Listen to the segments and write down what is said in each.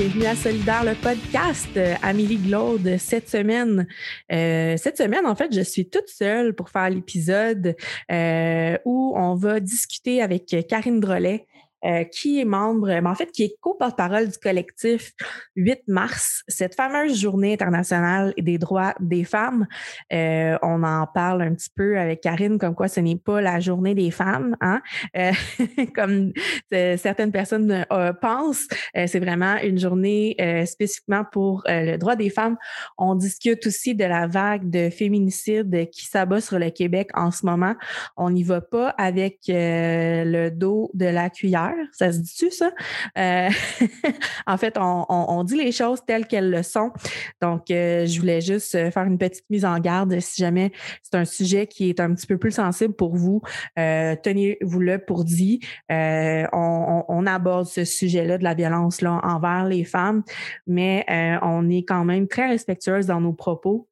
bienvenue à Solidaire le podcast. Euh, Amélie Glaude cette semaine. Euh, cette semaine, en fait, je suis toute seule pour faire l'épisode euh, où on va discuter avec Karine Drolet, euh, qui est membre, mais en fait, qui est co-porte-parole du collectif 8 mars, cette fameuse journée internationale des droits des femmes. Euh, on en parle un petit peu avec Karine, comme quoi ce n'est pas la journée des femmes, hein? Euh, comme certaines personnes pensent. c'est vraiment une journée spécifiquement pour le droit des femmes. On discute aussi de la vague de féminicide qui s'abat sur le Québec en ce moment. On n'y va pas avec le dos de la cuillère ça se dit-tu, ça? Euh, en fait, on, dit les choses telles qu'elles le sont. Donc, euh, je voulais juste euh, faire une petite mise en garde si jamais c'est un sujet qui est un petit peu plus sensible pour vous. Tenez-vous-le pour dit. On, on, aborde ce sujet-là de la violence là, envers les femmes, mais on est quand même très respectueuse dans nos propos.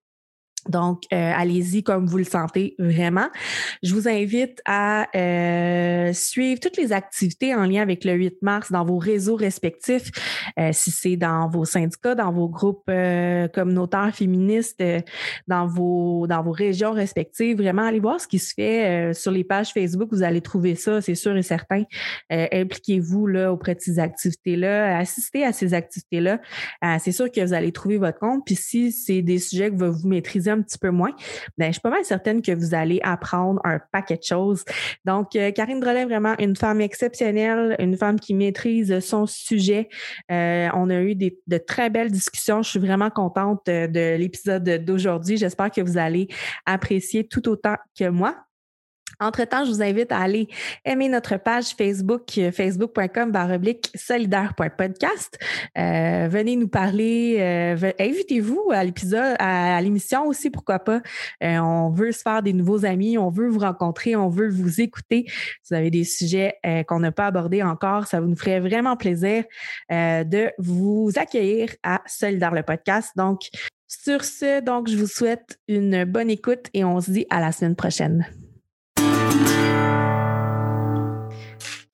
Donc, euh, allez-y comme vous le sentez vraiment. Je vous invite à euh, suivre toutes les activités en lien avec le 8 mars dans vos réseaux respectifs, euh, si c'est dans vos syndicats, dans vos groupes communautaires féministes, dans vos dans vos régions respectives. Vraiment, allez voir ce qui se fait sur les pages Facebook. Vous allez trouver ça, c'est sûr et certain. Impliquez-vous là auprès de ces activités-là, assistez à ces activités-là. c'est sûr que vous allez trouver votre compte. Puis si c'est des sujets que vous maîtrisez petit peu moins, ben, je suis pas mal certaine que vous allez apprendre un paquet de choses. Donc, euh, Karine Drolet, vraiment une femme exceptionnelle, une femme qui maîtrise son sujet. Euh, on a eu des, de très belles discussions. Je suis vraiment contente de l'épisode d'aujourd'hui. J'espère que vous allez apprécier tout autant que moi. Entre-temps, je vous invite à aller aimer notre page Facebook, euh, facebook.com baroblique solidaire.podcast. Euh, venez nous parler, euh, invitez-vous à l'épisode, à, l'émission aussi, pourquoi pas. on veut se faire des nouveaux amis, on veut vous rencontrer, on veut vous écouter. Si vous avez des sujets qu'on n'a pas abordés encore, ça nous ferait vraiment plaisir de vous accueillir à Solidaire le podcast. Donc, sur ce, donc, je vous souhaite une bonne écoute et on se dit à la semaine prochaine.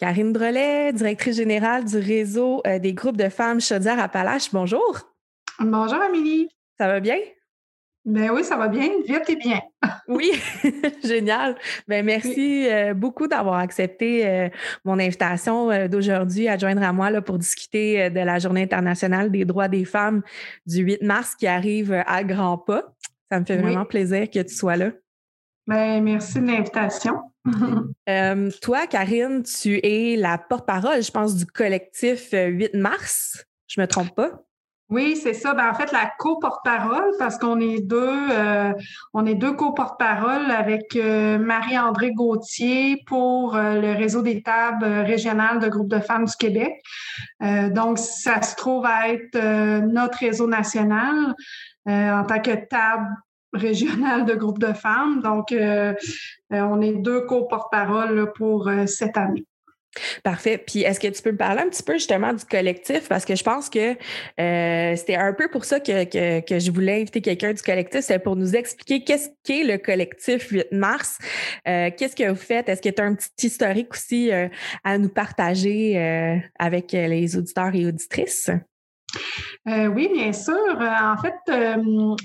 Karine Drolet, directrice générale du réseau euh, des groupes de femmes Chaudière-Appalaches. Bonjour. Bonjour, Amélie. Ça va bien? Ben oui, ça va bien, vite et bien. oui, génial. Ben merci euh, beaucoup d'avoir accepté euh, mon invitation d'aujourd'hui à joindre à moi là, pour discuter de la Journée internationale des droits des femmes du 8 mars qui arrive à grands pas. Ça me fait vraiment plaisir que tu sois là. Ben, merci de l'invitation. Euh, toi, Karine, tu es la porte-parole, je pense, du collectif 8 euh, mars. Je me trompe pas? Oui, c'est ça. Ben, en fait, la co-porte-parole, parce qu'on est deux, euh, on est deux co-porte-parole avec Marie-André Gauthier pour le réseau des tables régionales de groupes de femmes du Québec. donc, ça se trouve à être notre réseau national en tant que table régionale de groupe de femmes. Donc, euh, euh, on est deux co-porte-parole pour euh, cette année. Parfait. Puis est-ce que tu peux me parler un petit peu justement du collectif? Parce que je pense que c'était un peu pour ça que, que, je voulais inviter quelqu'un du collectif, c'est pour nous expliquer qu'est-ce qu'est le collectif 8 mars. qu'est-ce que vous faites? Est-ce qu'il y a un petit historique aussi à nous partager avec les auditeurs et auditrices? Euh, oui, bien sûr. Euh, en fait, euh,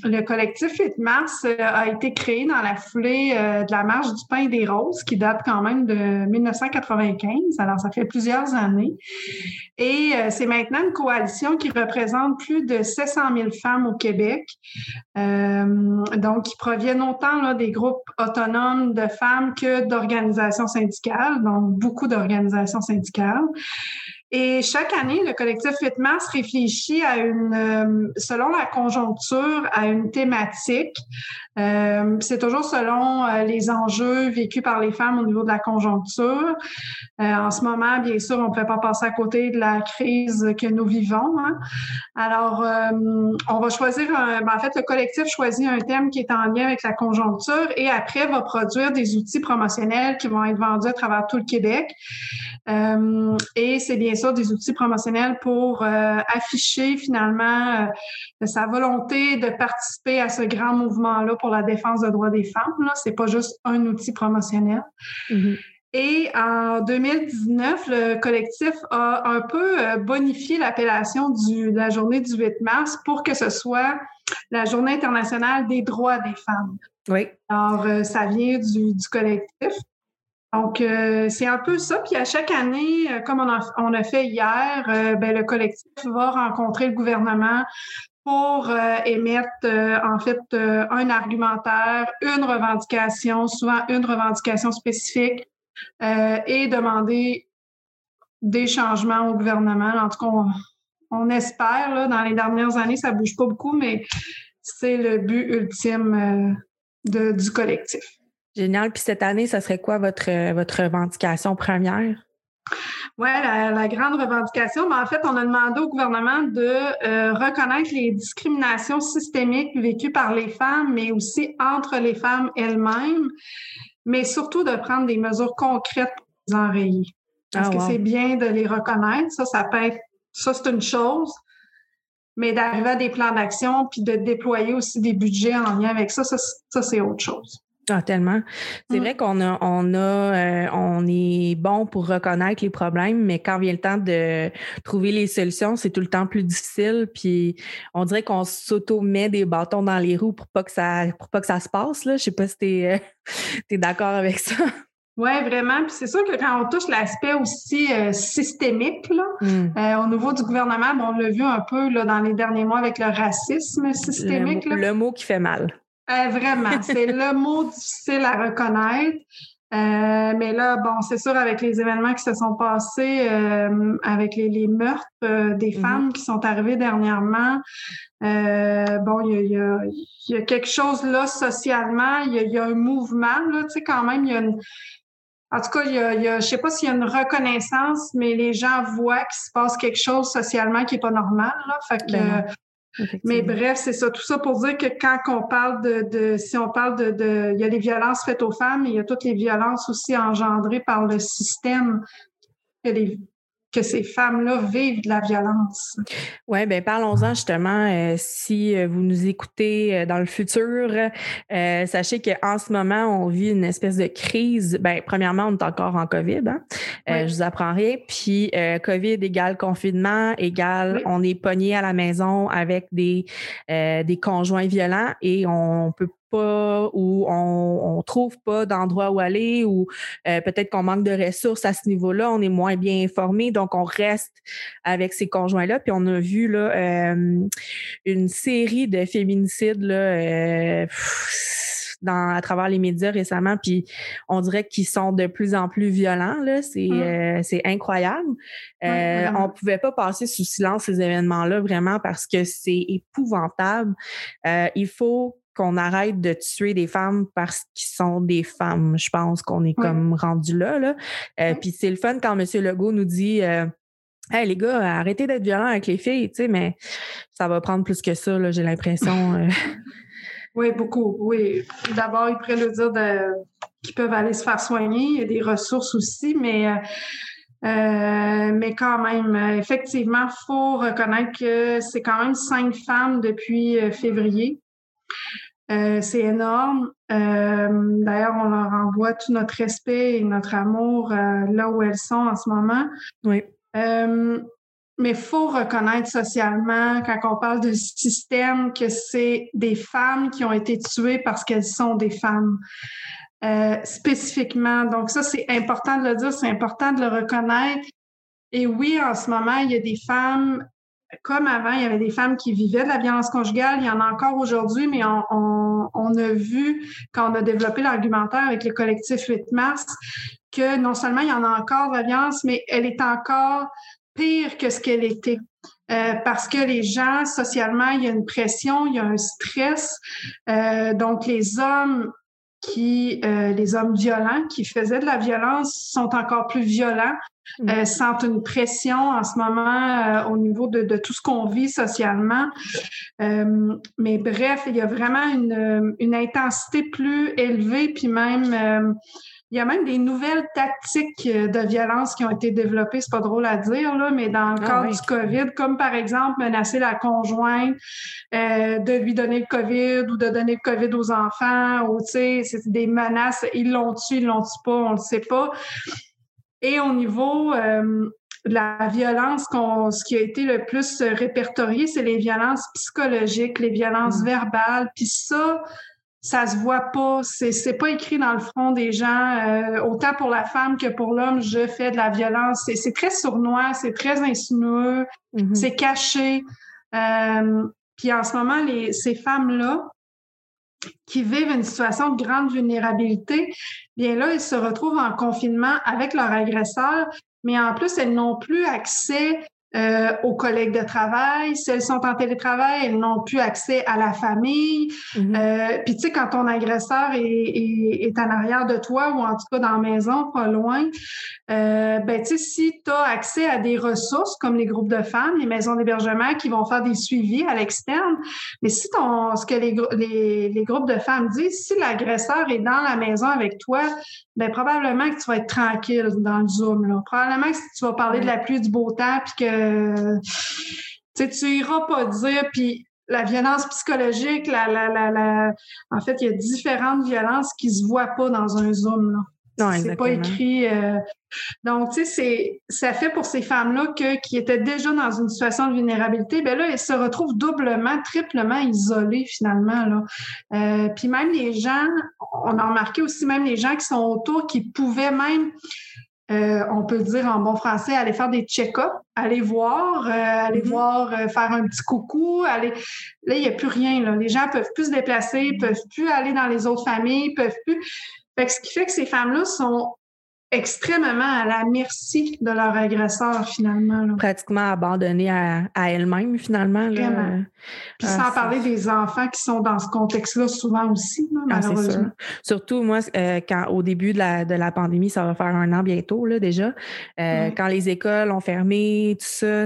le collectif 8 mars a été créé dans la foulée de la marche du pain et des roses qui date quand même de 1995. Alors, ça fait plusieurs années. Et c'est maintenant une coalition qui représente plus de 700 000 femmes au Québec. donc, qui proviennent autant des groupes autonomes de femmes que d'organisations syndicales, donc beaucoup d'organisations syndicales. Et chaque année, le collectif 8 mars réfléchit à une, euh, selon la conjoncture, à une thématique. Euh, c'est toujours selon euh, les enjeux vécus par les femmes au niveau de la conjoncture. en ce moment, bien sûr, on ne peut pas passer à côté de la crise que nous vivons. Hein. Alors, on va choisir, un, ben, en fait, le collectif choisit un thème qui est en lien avec la conjoncture et après va produire des outils promotionnels qui vont être vendus à travers tout le Québec. et c'est bien des outils promotionnels pour euh, afficher finalement euh, sa volonté de participer à ce grand mouvement-là pour la défense des droits des femmes. Ce n'est pas juste un outil promotionnel. Mm-hmm. Et en 2019, le collectif a un peu euh, bonifié l'appellation de la journée du 8 mars pour que ce soit la journée internationale des droits des femmes. Oui. Alors, ça vient du, collectif. Donc, euh, c'est un peu ça. Puis à chaque année, comme on a, on a fait hier, ben, le collectif va rencontrer le gouvernement pour émettre en fait un argumentaire, une revendication, souvent une revendication spécifique euh, et demander des changements au gouvernement. En tout cas, on, espère. Là, dans les dernières années, ça ne bouge pas beaucoup, mais c'est le but ultime euh, du collectif. Génial. Puis cette année, ça serait quoi votre, votre revendication première? Oui, la, grande revendication, mais en fait, on a demandé au gouvernement de euh, reconnaître les discriminations systémiques vécues par les femmes, mais aussi entre les femmes elles-mêmes mais surtout de prendre des mesures concrètes pour les enrayer. Parce ah, que c'est bien de les reconnaître, ça, ça peut être, ça, c'est une chose, mais d'arriver à des plans d'action puis de déployer aussi des budgets en lien avec ça, ça, c'est autre chose. Ah, tellement. C'est mm. vrai qu'on a, on a, euh, on est bon pour reconnaître les problèmes, mais quand vient le temps de trouver les solutions, c'est tout le temps plus difficile. Puis on dirait qu'on s'auto-met des bâtons dans les roues pour pas que ça, pour pas que ça se passe. Là. Je sais pas si tu es, euh, d'accord avec ça. Oui, vraiment. Puis c'est sûr que quand on touche l'aspect aussi euh, systémique, là, mm. au niveau du gouvernement, on l'a vu un peu là, dans les derniers mois avec le racisme systémique. le mot qui fait mal. Euh, vraiment, c'est le mot difficile à reconnaître. Euh, mais là, bon, c'est sûr, avec les événements qui se sont passés, euh, avec les, meurtres des mm-hmm. femmes qui sont arrivés dernièrement, bon, il y a, quelque chose là socialement, il y a, un mouvement, là, tu sais, quand même, il y a une, en tout cas, il y a, je sais pas s'il y a une reconnaissance, mais les gens voient qu'il se passe quelque chose socialement qui est pas normal. Là. Fait que, ben mais bref, c'est ça. Tout ça pour dire que quand on parle de, si on parle de, il y a des violences faites aux femmes, il y a toutes les violences aussi engendrées par le système les, que ces femmes-là vivent de la violence. Oui, bien parlons-en justement. Euh, si euh, vous nous écoutez euh, dans le futur, sachez qu'en ce moment, on vit une espèce de crise. Bien, premièrement, on est encore en COVID. Hein? je vous apprends rien. Puis COVID égale confinement, égale on est pogné à la maison avec des, des conjoints violents et on peut pas ou on, on trouve pas d'endroit où aller ou euh, peut-être qu'on manque de ressources à ce niveau-là, on est moins bien informé, donc on reste avec ces conjoints-là. Puis on a vu là euh, une série de féminicides là, euh, dans, à travers les médias récemment, puis on dirait qu'ils sont de plus en plus violents. Là. C'est, mmh. c'est incroyable. on pouvait pas passer sous silence ces événements-là vraiment parce que c'est épouvantable. il faut qu'on arrête de tuer des femmes parce qu'ils sont des femmes. Je pense qu'on est comme rendu là. là. Euh, puis c'est le fun quand M. Legault nous dit euh, Hey les gars, arrêtez d'être violents avec les filles, tu sais, mais ça va prendre plus que ça, j'ai l'impression. Euh. Oui, beaucoup. Oui. D'abord, il pourrait nous dire qu'ils peuvent aller se faire soigner. Il y a des ressources aussi, mais mais quand même, effectivement, il faut reconnaître que c'est quand même cinq femmes depuis février. Euh, c'est énorme. Euh, d'ailleurs, on leur envoie tout notre respect et notre amour euh, là où elles sont en ce moment. Oui. mais il faut reconnaître socialement, quand on parle de système, que c'est des femmes qui ont été tuées parce qu'elles sont des femmes. spécifiquement. Donc ça, c'est important de le dire, c'est important de le reconnaître. Et oui, en ce moment, il y a des femmes comme avant, il y avait des femmes qui vivaient de la violence conjugale, il y en a encore aujourd'hui, mais on, a vu, quand on a développé l'argumentaire avec le collectif 8 mars, que non seulement il y en a encore de la violence, mais elle est encore pire que ce qu'elle était. Euh, parce que les gens, socialement, il y a une pression, il y a un stress. Euh, donc, les hommes qui, euh, les hommes violents qui faisaient de la violence sont encore plus violents, euh, sentent une pression en ce moment euh, au niveau de, de, tout ce qu'on vit socialement. Euh, mais bref, il y a vraiment une, une intensité plus élevée, puis même il y a même des nouvelles tactiques de violence qui ont été développées, c'est pas drôle à dire, là, mais dans le ah cadre du COVID, comme par exemple menacer la conjointe de lui donner le COVID ou de donner le COVID aux enfants, ou tu sais, c'est des menaces, ils l'ont tué, ils l'ont tué pas, on le sait pas. Et au niveau euh, de la violence, ce qui a été le plus répertorié, c'est les violences psychologiques, les violences mmh. verbales, puis ça, ça se voit pas, c'est c'est pas écrit dans le front des gens. Euh, autant pour la femme que pour l'homme, je fais de la violence. C'est très sournois, c'est très insinueux, mm-hmm. c'est caché. Euh, puis en ce moment, les, ces femmes-là qui vivent une situation de grande vulnérabilité, bien là, elles se retrouvent en confinement avec leur agresseur, mais en plus, elles n'ont plus accès euh, aux collègues de travail. Si elles sont en télétravail, elles n'ont plus accès à la famille. Mm-hmm. euh, Puis tu sais, quand ton agresseur est, est, est, en arrière de toi ou en tout cas dans la maison, pas loin, euh, ben tu sais, si tu as accès à des ressources comme les groupes de femmes, les maisons d'hébergement qui vont faire des suivis à l'externe, mais si ton, ce que les, les, les groupes de femmes disent, si l'agresseur est dans la maison avec toi, ben probablement que tu vas être tranquille dans le Zoom. Là. Probablement que tu vas parler de la pluie, du beau temps, puis que tu iras pas dire, puis la violence psychologique, la, la, la, la, en fait, il y a différentes violences qui se voient pas dans un Zoom. Là. C'est pas écrit. Euh, donc, tu sais, ça fait pour ces femmes-là qui étaient déjà dans une situation de vulnérabilité, ben là, elles se retrouvent doublement, triplement isolées finalement. Là. Euh, puis même les gens, on a remarqué aussi même les gens qui sont autour qui pouvaient même euh, on peut dire en bon français, aller faire des check-ups, aller voir, aller mm-hmm. voir, faire un petit coucou, aller. Là, il n'y a plus rien. Là. Les gens peuvent plus se déplacer, peuvent plus aller dans les autres familles, peuvent plus ce qui fait que ces femmes-là sont extrêmement à la merci de leur agresseur, finalement. Pratiquement abandonnées à, elles-mêmes, finalement. Vraiment. Puis sans ah, parler des enfants qui sont dans ce contexte-là souvent aussi, ah, malheureusement. Surtout, moi, euh, quand au début de la, de la pandémie, ça va faire un an bientôt, là, déjà, euh, quand les écoles ont fermé, tout ça,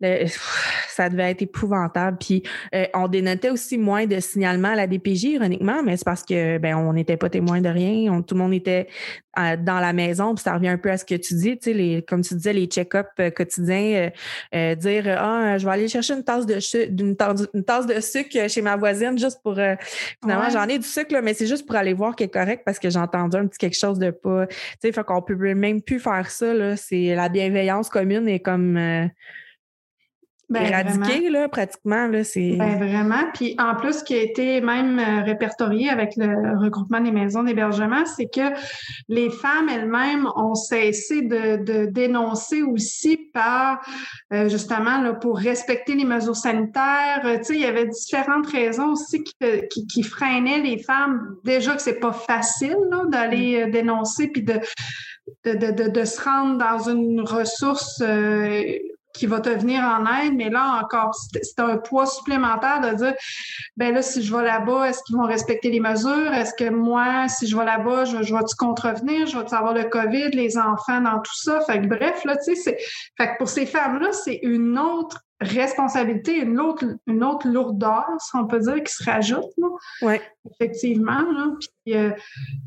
ça devait être épouvantable. Puis euh, on dénotait aussi moins de signalements à la DPJ, ironiquement, mais c'est parce que ben on n'était pas témoin de rien. tout le monde était euh, dans la maison. Puis ça revient un peu à ce que tu dis, tu sais, les, comme tu disais, les check-up euh, quotidiens, dire Ah, je vais aller chercher une tasse de une tasse, une tasse de sucre chez ma voisine juste pour finalement j'en ai du sucre, mais c'est juste pour aller voir qui est correct parce que j'ai entendu un petit quelque chose de pas. Tu sais, fait qu'on peut même plus faire ça. C'est la bienveillance commune et comme ben, éradiqué, là, pratiquement. Là, c'est... Ben, vraiment. Puis en plus, ce qui a été même euh, répertorié avec le regroupement des maisons d'hébergement, c'est que les femmes elles-mêmes ont cessé de, de dénoncer aussi par, euh, justement, là, pour respecter les mesures sanitaires. Euh, tu sais, il y avait différentes raisons aussi qui, qui, qui freinaient les femmes. Déjà que c'est pas facile là, d'aller dénoncer puis de de, de, de, se rendre dans une ressource qui va te venir en aide, mais là encore, c'est un poids supplémentaire de dire, ben là, si je vais là-bas, est-ce qu'ils vont respecter les mesures? Est-ce que moi, si je vais là-bas, je, vais-tu contrevenir? Je vais-tu avoir le COVID, les enfants dans tout ça? Fait que bref, là, tu sais, fait que pour ces femmes-là, c'est une autre responsabilité, une autre, une autre lourdeur, si on peut dire, qui se rajoute. Oui. Effectivement. Puis, euh,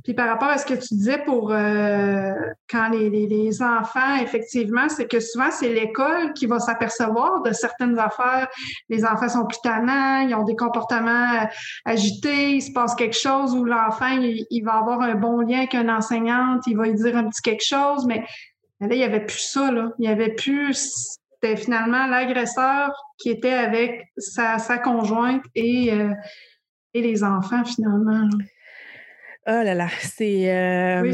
puis, par rapport à ce que tu disais pour euh, quand les, les, enfants, effectivement, c'est que souvent, c'est l'école qui va s'apercevoir de certaines affaires. Les enfants sont plus tannants, ils ont des comportements euh, agités, il se passe quelque chose où l'enfant, il, il, va avoir un bon lien avec une enseignante, il va lui dire un petit quelque chose, mais là, il n'y avait plus ça, là. Il n'y avait plus c'était finalement l'agresseur qui était avec sa, conjointe et, euh, et les enfants, finalement. Oh là là, c'est. Euh,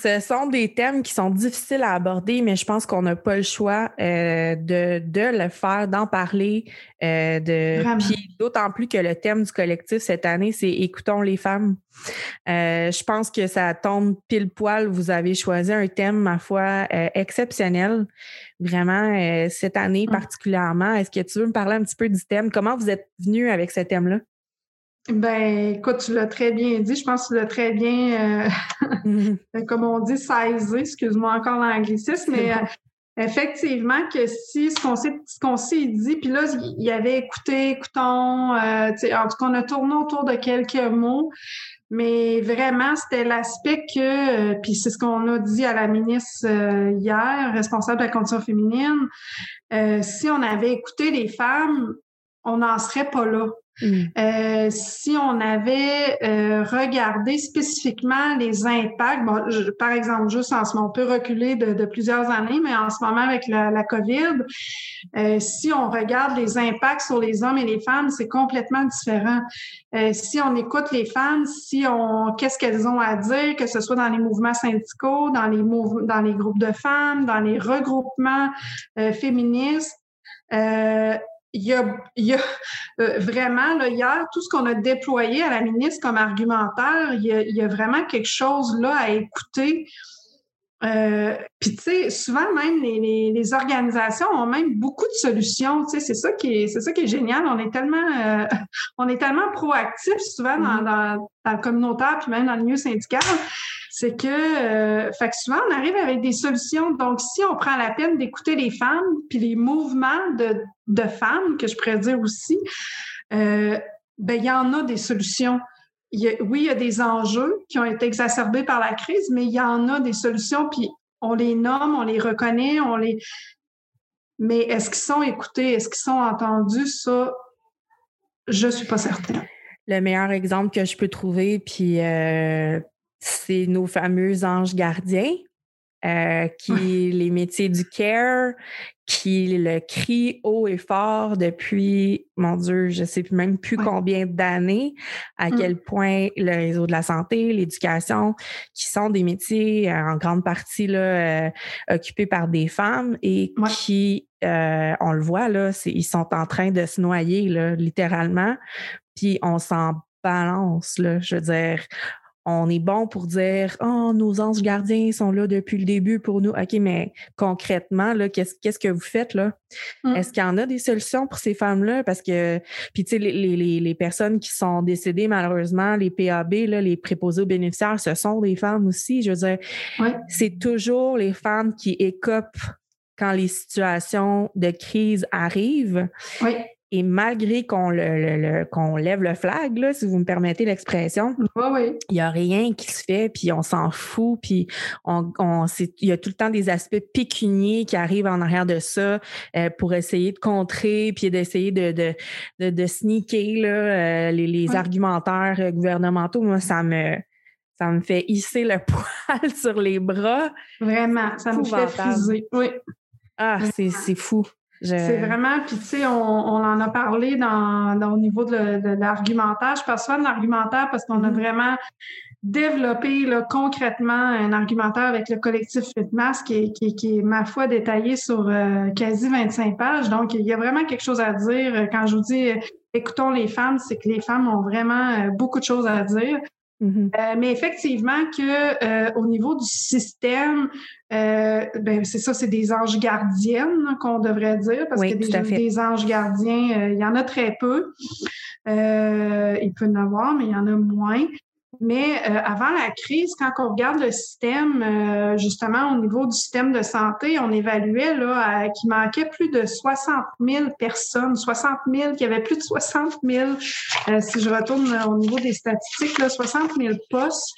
ce sont des thèmes qui sont difficiles à aborder, mais je pense qu'on n'a pas le choix euh, de, de le faire, d'en parler. Euh, de, puis d'autant plus que le thème du collectif cette année, c'est Écoutons les femmes. je pense que ça tombe pile poil. Vous avez choisi un thème, ma foi, exceptionnel. Vraiment, cette année particulièrement. Est-ce que tu veux me parler un petit peu du thème? Comment vous êtes venu avec ce thème-là? Ben, écoute, tu l'as très bien dit. Je pense que tu l'as très bien, euh, mm-hmm. comme on dit, saisi. Excuse-moi encore l'anglicisme, mais euh, Effectivement, que si ce qu'on s'est, dit, puis là, il y avait écouté, écoutons, euh, en tout cas, on a tourné autour de quelques mots, mais vraiment, c'était l'aspect que, puis c'est ce qu'on a dit à la ministre hier, responsable de la condition féminine, si on avait écouté les femmes, on n'en serait pas là. Mm. Euh, si on avait euh, regardé spécifiquement les impacts, bon, par exemple, juste en ce moment, on peut reculer de, plusieurs années, mais en ce moment avec la, la COVID, euh, si on regarde les impacts sur les hommes et les femmes, c'est complètement différent. si on écoute les femmes, si on, qu'est-ce qu'elles ont à dire, que ce soit dans les mouvements syndicaux, dans les dans les groupes de femmes, dans les regroupements féministes, euh, il y a, il y a euh, vraiment, là, hier, tout ce qu'on a déployé à la ministre comme argumentaire, il y a, il y a vraiment quelque chose là à écouter. Euh, Puis, tu sais, souvent même les, les, organisations ont même beaucoup de solutions. Tu sais, c'est ça qui est, c'est ça qui est génial. On est tellement, euh, on est tellement proactif souvent dans, mm-hmm. dans, dans, le communautaire puis même dans le milieu syndical c'est que, euh, fait que souvent, on arrive avec des solutions. Donc, si on prend la peine d'écouter les femmes, puis les mouvements de, femmes, que je pourrais dire aussi, euh, ben, il y en a des solutions. oui, il y a des enjeux qui ont été exacerbés par la crise, mais il y en a des solutions, puis on les nomme, on les reconnaît, on les. Mais est-ce qu'ils sont écoutés? Est-ce qu'ils sont entendus? Ça, je ne suis pas certaine. Le meilleur exemple que je peux trouver, puis euh, c'est nos fameux anges gardiens, euh, qui les métiers du care, qui le crient haut et fort depuis, mon Dieu, je ne sais même plus combien d'années, à mmh. quel point le réseau de la santé, l'éducation, qui sont des métiers euh, en grande partie là, euh, occupés par des femmes et qui, on le voit, là, ils sont en train de se noyer, là, littéralement, puis on s'en balance, là, je veux dire, on est bon pour dire Oh, nos anges gardiens sont là depuis le début pour nous. OK, mais concrètement, qu'est-ce, que vous faites là? Mmh. Est-ce qu'il y en a des solutions pour ces femmes-là? Parce que, puis tu sais, les, les, les, personnes qui sont décédées, malheureusement, les PAB, là, les préposés aux bénéficiaires, ce sont des femmes aussi. Je veux dire, c'est toujours les femmes qui écopent quand les situations de crise arrivent. Oui. Et malgré qu'on le, qu'on lève le flag, là, si vous me permettez l'expression, il n'y a rien qui se fait, puis on s'en fout, puis on, on il y a tout le temps des aspects pécuniers qui arrivent en arrière de ça euh, pour essayer de contrer, puis d'essayer de, de, de, de, sneaker là, euh, les, les argumentaires euh, gouvernementaux. Moi, ça me ça me fait hisser le poil sur les bras. Vraiment, ça me fait friser. Oui. Ah, c'est fou. C'est vraiment, puis tu sais, on, on, en a parlé dans, dans au niveau de, de, l'argumentaire. Je passe souvent de l'argumentaire parce qu'on a mm-hmm. vraiment développé là, concrètement un argumentaire avec le collectif FitMass qui est, qui, qui est, ma foi, détaillé sur euh, quasi 25 pages. Donc, il y a vraiment quelque chose à dire. Quand je vous dis écoutons les femmes, c'est que les femmes ont vraiment euh, beaucoup de choses à dire. Mm-hmm. Euh, mais effectivement que euh, au niveau du système, euh, ben c'est ça, c'est des anges gardiennes qu'on devrait dire parce que des, des, anges gardiens, il y en a très peu. il peut y en avoir, mais il y en a moins. Mais euh, avant la crise, quand on regarde le système, euh, justement au niveau du système de santé, on évaluait là qu'il manquait plus de 60 000 personnes, 60 000, qu'il y avait plus de 60 000, euh, si je retourne au niveau des statistiques, là, 60 000 postes.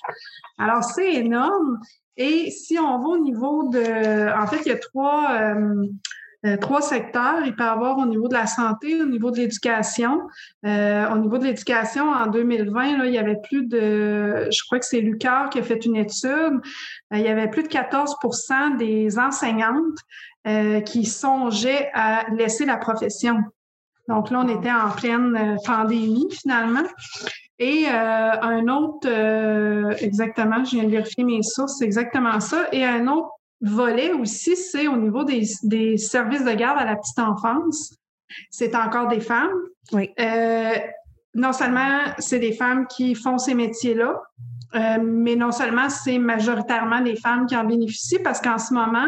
Alors c'est énorme. Et si on va au niveau de, en fait, il y a trois euh, trois secteurs. Il peut y avoir au niveau de la santé, au niveau de l'éducation. Euh, au niveau de l'éducation, en 2020, là, il y avait plus de, je crois que c'est Lucar qui a fait une étude, euh, il y avait plus de 14% des enseignantes qui songeaient à laisser la profession. Donc là, on était en pleine pandémie finalement. Et un autre, exactement, je viens de vérifier mes sources, c'est exactement ça. Et un autre volet aussi, c'est au niveau des, des, services de garde à la petite enfance. C'est encore des femmes. Oui. Euh, non seulement c'est des femmes qui font ces métiers-là, euh, mais non seulement c'est majoritairement des femmes qui en bénéficient parce qu'en ce moment,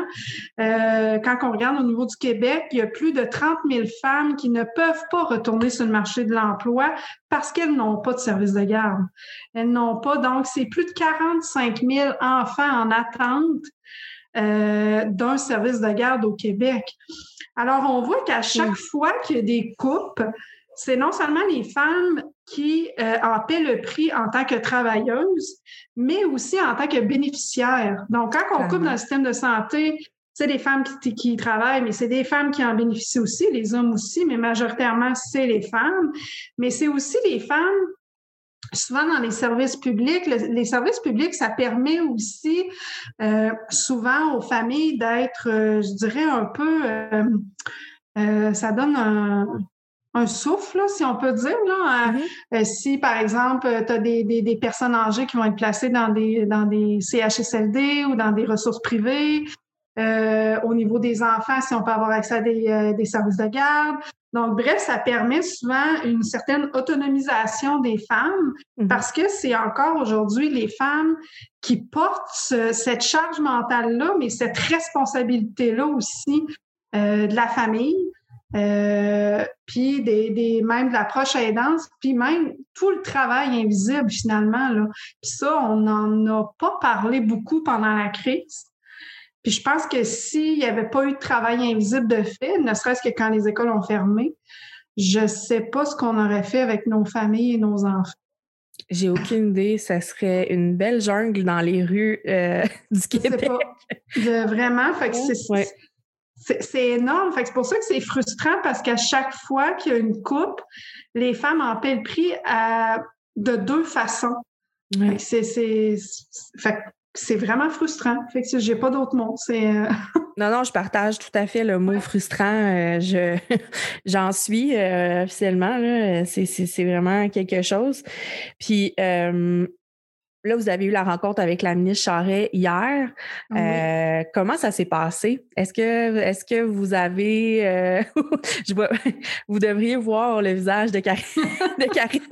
euh, quand on regarde au niveau du Québec, il y a plus de 30 000 femmes qui ne peuvent pas retourner sur le marché de l'emploi parce qu'elles n'ont pas de service de garde. Elles n'ont pas, donc c'est plus de 45 000 enfants en attente d'un service de garde au Québec. Alors, on voit qu'à chaque fois qu'il y a des coupes, c'est non seulement les femmes qui euh, en paient le prix en tant que travailleuses, mais aussi en tant que bénéficiaires. Donc, quand on coupe dans le système de santé, c'est des femmes qui, qui, travaillent, mais c'est des femmes qui en bénéficient aussi, les hommes aussi, mais majoritairement, c'est les femmes. Mais c'est aussi les femmes souvent dans les services publics, les services publics, ça permet aussi euh, souvent aux familles d'être, euh, je dirais, un peu, euh, ça donne un, un souffle, si on peut dire. Là. Mm-hmm. si, par exemple, tu as des, des, des, personnes âgées qui vont être placées dans des, dans des CHSLD ou dans des ressources privées, euh, au niveau des enfants, si on peut avoir accès à des, euh, des, services de garde. Donc, bref, ça permet souvent une certaine autonomisation des femmes mhm. parce que c'est encore aujourd'hui les femmes qui portent cette charge mentale-là, mais cette responsabilité-là aussi euh, de la famille. Euh, puis des, des, même de l'approche aidante, puis même tout le travail invisible finalement. Là. Puis ça, on n'en a pas parlé beaucoup pendant la crise. Puis je pense que s'il n'y avait pas eu de travail invisible de fait, ne serait-ce que quand les écoles ont fermé, je ne sais pas ce qu'on aurait fait avec nos familles et nos enfants. J'ai aucune idée. Ça serait une belle jungle dans les rues euh, du Québec. vraiment. Fait que c'est, énorme. Fait que c'est pour ça que c'est frustrant parce qu'à chaque fois qu'il y a une coupe, les femmes en paient le prix de deux façons. c'est, fait c'est vraiment frustrant. Fait que j'ai pas d'autres mots. C'est euh, Non, non, je partage tout à fait le mot frustrant. Euh, je j'en suis euh, officiellement. C'est vraiment quelque chose. Puis là, vous avez eu la rencontre avec la ministre Charret hier. comment ça s'est passé? Est-ce que est-ce que vous avez je vois, vous devriez voir le visage de Karine, de Karine.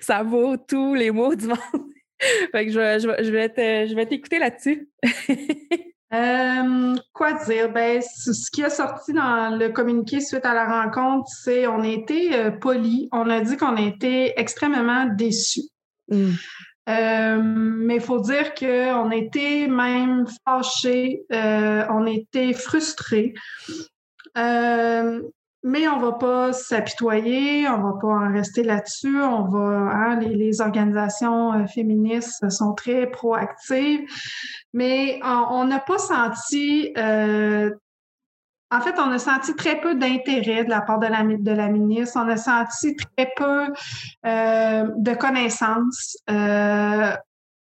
Ça vaut tous les mots du monde fait que je, je, vais t'écouter là-dessus. Euh, quoi dire? Ben, ce qui a sorti dans le communiqué suite à la rencontre, c'est on a été euh, poli. On a dit qu'on a été extrêmement déçus. Mm. Euh, mais il faut dire qu'on était même fâchés, on était frustrés. Mais on va pas s'apitoyer, on va pas en rester là-dessus. On va, hein, les, organisations euh, féministes sont très proactives, mais on n'a pas senti. Euh, en fait, on a senti très peu d'intérêt de la part de la, de la ministre. On a senti très peu euh, de connaissances.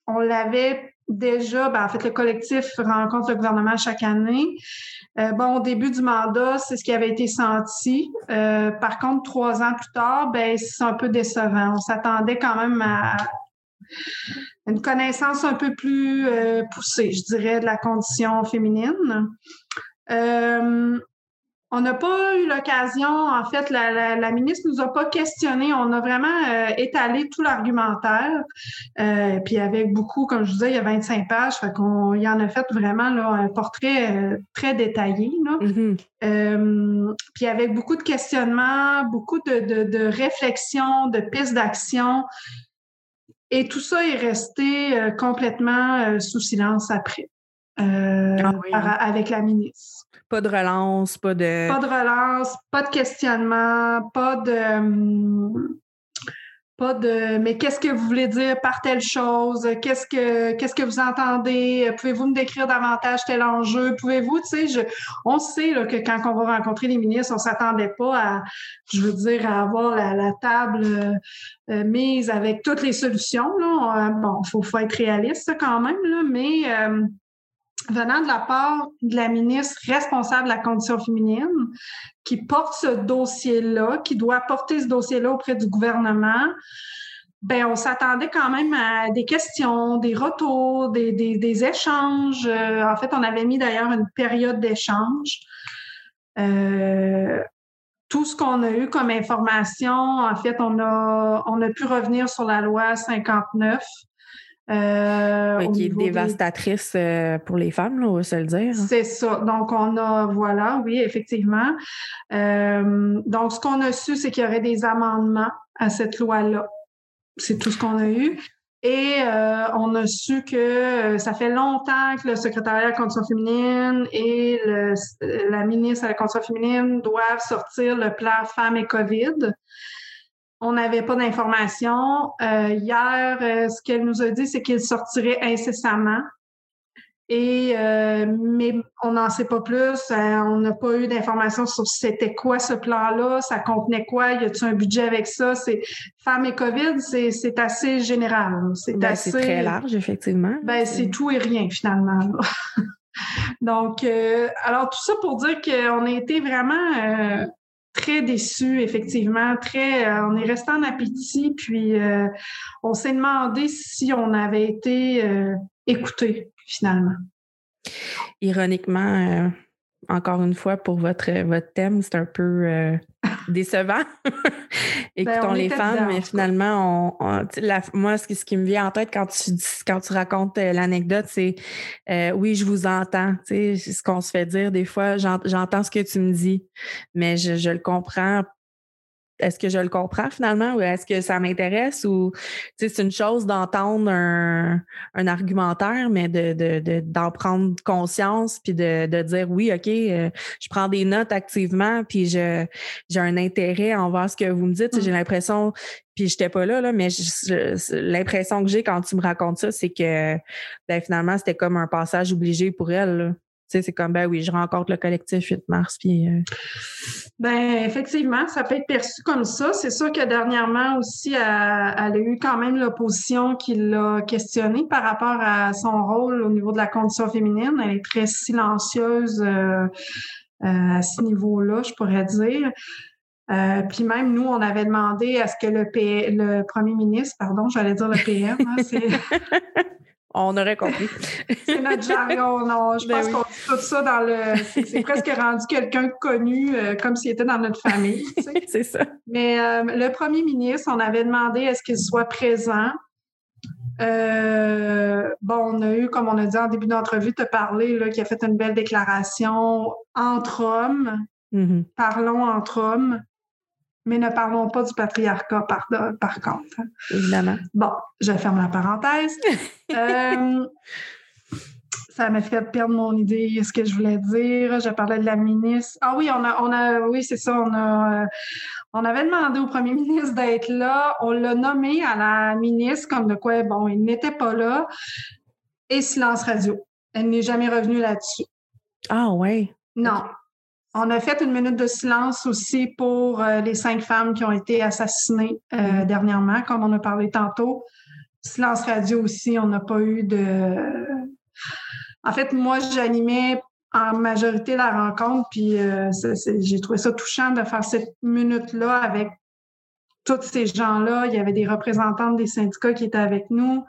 on l'avait déjà, ben, en fait, le collectif rencontre le gouvernement chaque année. Euh, bon, au début du mandat, c'est ce qui avait été senti. Euh, par contre, trois ans plus tard, ben, c'est un peu décevant. On s'attendait quand même à une connaissance un peu plus euh, poussée, je dirais, de la condition féminine. On n'a pas eu l'occasion, en fait, la, la, ministre nous a pas questionné. On a vraiment euh, étalé tout l'argumentaire. Euh, puis avec beaucoup, comme je disais, il y a 25 pages, fait qu'on y en a fait vraiment là, un portrait euh, très détaillé. Là. Mm-hmm. puis avec beaucoup de questionnements, beaucoup de, de, de réflexions, de pistes d'action. Et tout ça est resté complètement sous silence après, ah avec la ministre. Pas de relance, pas de. Pas de relance, pas de questionnement, pas de. Hum, pas de. Mais qu'est-ce que vous voulez dire par telle chose? Qu'est-ce que qu'est-ce que vous entendez? Pouvez-vous me décrire davantage tel enjeu? Pouvez-vous, tu sais, on sait que quand on va rencontrer les ministres, on s'attendait pas à, je veux dire, à avoir la, table euh, mise avec toutes les solutions. Là. Bon, il faut, être réaliste quand même, là, mais. Venant de la part de la ministre responsable de la condition féminine, qui porte ce dossier-là, qui doit porter ce dossier-là auprès du gouvernement, ben on s'attendait quand même à des questions, des retours, des, des, échanges. Euh, en fait, on avait mis d'ailleurs une période d'échange. Euh, tout ce qu'on a eu comme information, en fait, on a, on a pu revenir sur la loi 59 euh, qui est dévastatrice euh, pour les femmes, on va se le dire. C'est ça. Donc, on a, voilà, oui, effectivement. Euh, donc, ce qu'on a su, c'est qu'il y aurait des amendements à cette loi-là. C'est tout ce qu'on a eu. Et euh, on a su que ça fait longtemps que le secrétariat à la condition féminine et le, la ministre à la condition féminine doivent sortir le plan femmes et COVID. On n'avait pas d'informations. Euh, hier, ce qu'elle nous a dit, c'est qu'il sortirait incessamment. Et euh, mais on n'en sait pas plus. Euh, on n'a pas eu d'informations sur c'était quoi ce plan-là, ça contenait quoi, y a-t-il un budget avec ça? C'est femmes et COVID, c'est assez général. C'est ben, très large, effectivement. Ben c'est tout et rien finalement. Donc, euh, alors tout ça pour dire qu'on a été vraiment très déçus, effectivement, très, on est resté en appétit, puis on s'est demandé si on avait été écouté finalement. Ironiquement, euh, encore une fois, pour votre, votre thème, c'est un peu euh, décevant. Ben, Écoutons les femmes, mais finalement, on, moi, ce qui, ce qui, me vient en tête quand tu, quand tu racontes euh, l'anecdote, c'est oui, je vous entends. C'est ce qu'on se fait dire des fois, j'entends ce que tu me dis, mais je, je le comprends est-ce que je le comprends finalement ou est-ce que ça m'intéresse ou c'est une chose d'entendre un, argumentaire, mais de, d'en prendre conscience puis de, dire oui, OK, euh, je prends des notes activement puis je, j'ai un intérêt en voir ce que vous me dites. J'ai mmh. l'impression, puis j'étais pas là, là mais l'impression que j'ai quand tu me racontes ça, c'est que ben, finalement, c'était comme un passage obligé pour elle c'est comme, ben oui, je rencontre le collectif 8 mars. Puis, euh, Ben, effectivement, ça peut être perçu comme ça. C'est sûr que dernièrement aussi, elle, a eu quand même l'opposition qui l'a questionné par rapport à son rôle au niveau de la condition féminine. Elle est très silencieuse euh, euh, à ce niveau-là, je pourrais dire. puis même nous, on avait demandé à ce que le, le premier ministre, pardon, j'allais dire le PM, hein, On aurait compris. c'est notre jargon, non? Je ben pense qu'on dit tout ça dans le. C'est presque rendu quelqu'un connu, euh, comme s'il était dans notre famille. c'est ça. Mais euh, le premier ministre, on avait demandé est-ce qu'il soit présent. Euh, bon, on a eu, comme on a dit en début d'entrevue, te parler, là, qui a fait une belle déclaration entre hommes. Mm-hmm. Parlons entre hommes. Mais ne parlons pas du patriarcat par, par contre. Hein. Évidemment. Bon, je ferme la parenthèse. Euh, ça m'a fait perdre mon idée, ce que je voulais dire. Je parlais de la ministre. Ah oui, on a, on a oui, c'est ça. On a, euh, on avait demandé au premier ministre d'être là. On l'a nommé à la ministre comme de quoi, bon, il n'était pas là. Et silence radio. Elle n'est jamais revenue là-dessus. Ah ouais. Non. On a fait une minute de silence aussi pour euh, les cinq femmes qui ont été assassinées euh, mm-hmm. dernièrement, comme on a parlé tantôt. Silence radio aussi, on n'a pas eu de. En fait, moi, j'animais en majorité la rencontre, puis euh, j'ai trouvé ça touchant de faire cette minute-là avec tous ces gens-là. Il y avait des représentants des syndicats qui étaient avec nous.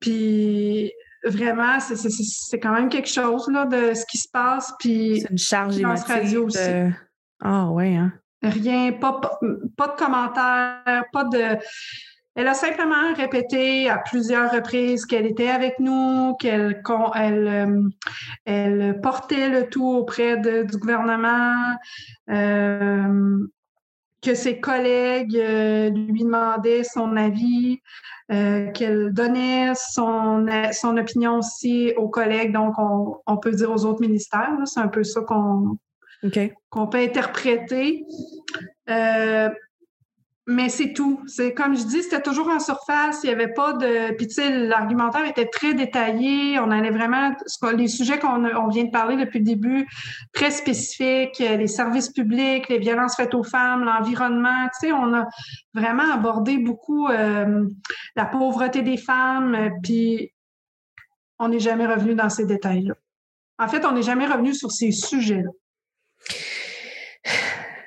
Puis vraiment, c'est quand même quelque chose là, de ce qui se passe. Puis c'est une charge émotive. Radio aussi. Ah ouais, hein? Rien, pas, pas de commentaires, pas de. Elle a simplement répété à plusieurs reprises qu'elle était avec nous, qu'elle elle, euh, elle portait le tout auprès du gouvernement, euh, que ses collègues euh, lui demandaient son avis, euh, qu'elle donnait son, son opinion aussi aux collègues, donc on, on peut dire aux autres ministères. C'est un peu ça qu'on qu'on peut interpréter. Euh, mais c'est tout. C'est comme je dis, c'était toujours en surface. Il n'y avait pas de. Puis tu sais, l'argumentaire était très détaillé. On allait vraiment les sujets qu'on on vient de parler depuis le début, très spécifiques, les services publics, les violences faites aux femmes, l'environnement. Tu sais, on a vraiment abordé beaucoup euh, la pauvreté des femmes. Puis on n'est jamais revenu dans ces détails-là. En fait, on n'est jamais revenu sur ces sujets-là.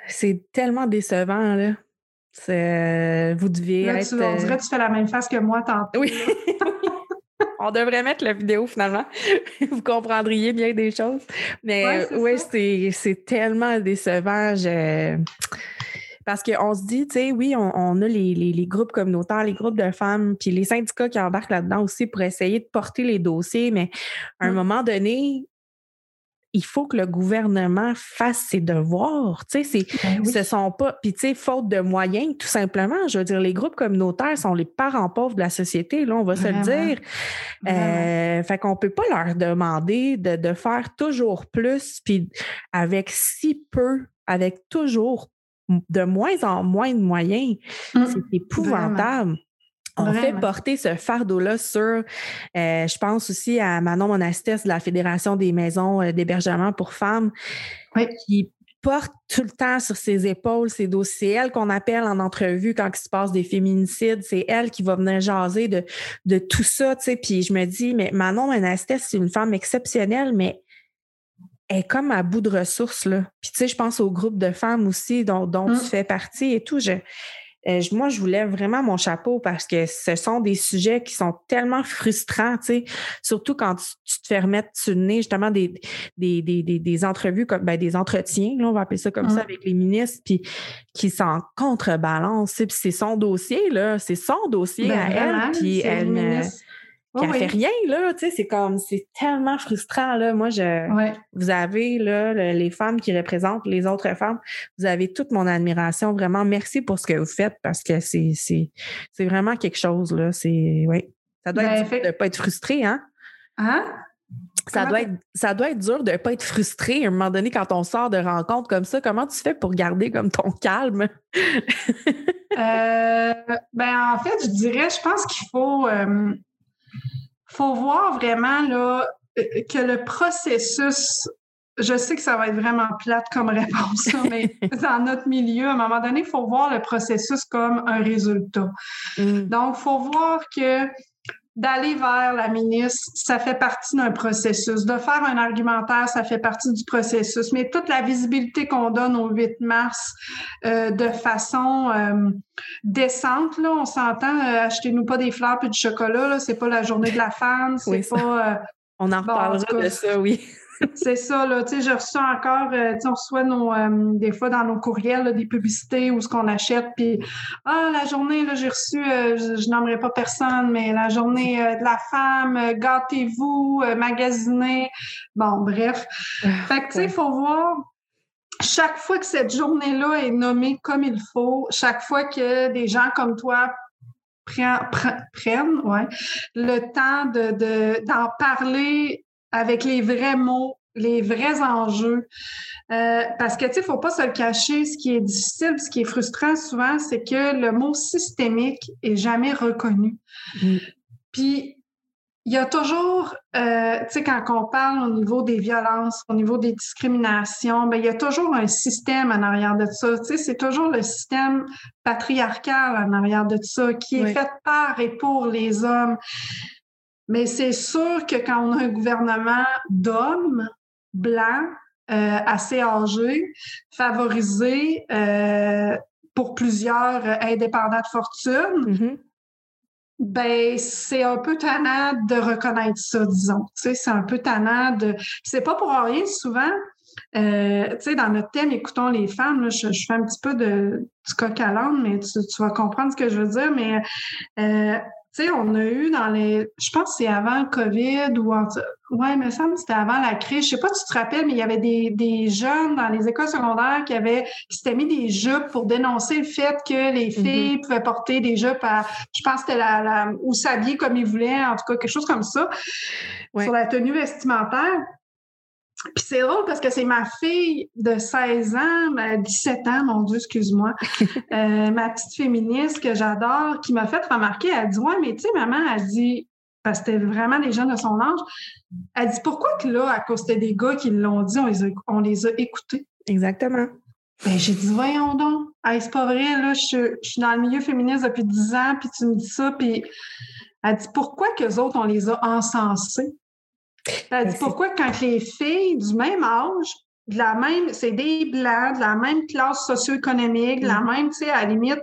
C'est tellement décevant, là. Euh, vous deviez être. on dirait que tu fais la même face que moi tantôt. Oui. on devrait mettre la vidéo finalement. vous comprendriez bien des choses. Mais oui, c'est tellement décevant. Parce qu'on se dit, tu sais, oui, on, a les, les, groupes communautaires, les groupes de femmes, puis les syndicats qui embarquent là-dedans aussi pour essayer de porter les dossiers, mais à un mm. moment donné, il faut que le gouvernement fasse ses devoirs. Tu sais, ben ce sont pas. Puis, tu sais, faute de moyens, tout simplement. Je veux dire, les groupes communautaires sont les parents pauvres de la société, là, on va se le dire. Euh, fait qu'on peut pas leur demander de, faire toujours plus, puis avec si peu, avec toujours de moins en moins de moyens. Mmh. c'est épouvantable. On fait porter ce fardeau-là sur, euh, je pense aussi à Manon Monastès de la Fédération des maisons euh, d'hébergement pour femmes, qui porte tout le temps sur ses épaules ces dossiers. C'est elle qu'on appelle en entrevue quand il se passe des féminicides. C'est elle qui va venir jaser de, de tout ça. Tu sais. Puis je me dis, mais Manon Monastès, c'est une femme exceptionnelle, mais elle est comme à bout de ressources. Là. Puis tu sais, je pense au groupe de femmes aussi dont, dont tu mmh. fais partie et tout. Je, euh, moi, je voulais vraiment mon chapeau parce que ce sont des sujets qui sont tellement frustrants, tu sais, surtout quand tu, te fais remettre sur le nez justement des, des, des, des, entrevues, comme ben, des entretiens, là, on va appeler ça comme ça, avec les ministres, puis qui s'en contrebalance, puis c'est son dossier, là, c'est son dossier ben, à elle, puis elle qui oh, fait rien, là, tu sais, c'est comme, c'est tellement frustrant, là. Moi, je, vous avez, là, les femmes qui représentent les autres femmes, vous avez toute mon admiration, vraiment. Merci pour ce que vous faites parce que c'est, c'est, c'est vraiment quelque chose, là. C'est, oui. Ça doit ben, être dur de ne pas être frustré, hein? Hein? Ça doit, être, ça doit être dur de ne pas être frustré à un moment donné quand on sort de rencontres comme ça. Comment tu fais pour garder comme ton calme? euh, ben, en fait, je dirais, je pense qu'il faut, euh, faut voir vraiment là, euh, que le processus, je sais que ça va être vraiment plate comme réponse, mais dans notre milieu, à un moment donné, il faut voir le processus comme un résultat. Mm. Donc, il faut voir que d'aller vers la ministre, ça fait partie d'un processus. De faire un argumentaire, ça fait partie du processus. Mais toute la visibilité qu'on donne au 8 mars euh, de façon euh, décente, là, on s'entend, euh, achetez-nous pas des fleurs puis du chocolat, là, c'est pas la journée de la femme, c'est pas... on en reparlera de ça, oui c'est ça, là. Tu sais, je reçois encore, euh, tu sais, on reçoit nos, euh, des fois dans nos courriels, des publicités ou ce qu'on achète. Puis, ah, la journée, là, j'ai reçu, euh, je, n'aimerais pas personne, mais la journée de la femme, gâtez-vous, magasinez. Bon, bref. Ah, fait que, tu sais, il faut voir chaque fois que cette journée-là est nommée comme il faut, chaque fois que des gens comme toi prennent, ouais, le temps de, d'en parler avec les vrais mots, les vrais enjeux. Euh, parce que, tu sais, il ne faut pas se le cacher. Ce qui est difficile, ce qui est frustrant souvent, c'est que le mot systémique est jamais reconnu. Mm. Puis, il y a toujours, euh, tu sais, quand on parle au niveau des violences, au niveau des discriminations, ben il y a toujours un système en arrière de ça. Tu sais, c'est toujours le système patriarcal en arrière de ça qui est fait par et pour les hommes. Mais c'est sûr que quand on a un gouvernement d'hommes blancs, euh, assez âgés, favorisés euh, pour plusieurs indépendants de fortune, mm-hmm. ben c'est un peu tannant de reconnaître ça, disons. Tu sais, c'est un peu tannant de. C'est pas pour rien souvent. Euh, tu sais, dans notre thème, écoutons les femmes, je, fais un petit peu de, du coq à l'âne, mais tu, tu, vas comprendre ce que je veux dire. Mais tu sais, on a eu dans les. Je pense que c'est avant le COVID ou. En... Ouais, ça me c'était avant la crise. Je sais pas si tu te rappelles, mais il y avait des, des jeunes dans les écoles secondaires qui avaient qui s'étaient mis des jupes pour dénoncer le fait que les mm-hmm. filles pouvaient porter des jupes à. Je pense que c'était la, la, ou s'habiller comme ils voulaient, en tout cas, quelque chose comme ça. Sur la tenue vestimentaire. Puis c'est drôle parce que c'est ma fille de 16 ans, 17 ans, mon Dieu, excuse-moi, euh, ma petite féministe que j'adore, qui m'a fait remarquer, elle dit, ouais, mais tu sais, maman, elle dit, parce que c'était vraiment des jeunes de son âge, elle dit, pourquoi que là, à cause des gars qui l'ont dit, on les a, on les a écoutés? Exactement. Ben, j'ai dit, voyons donc, c'est pas vrai, là, je, je, suis dans le milieu féministe depuis 10 ans, puis tu me dis ça, puis elle dit, pourquoi qu'eux autres, on les a encensés? Ben, pourquoi quand les filles du même âge, de la même, c'est des blancs, de la même classe socio-économique, de la mm. même, tu sais, à la limite,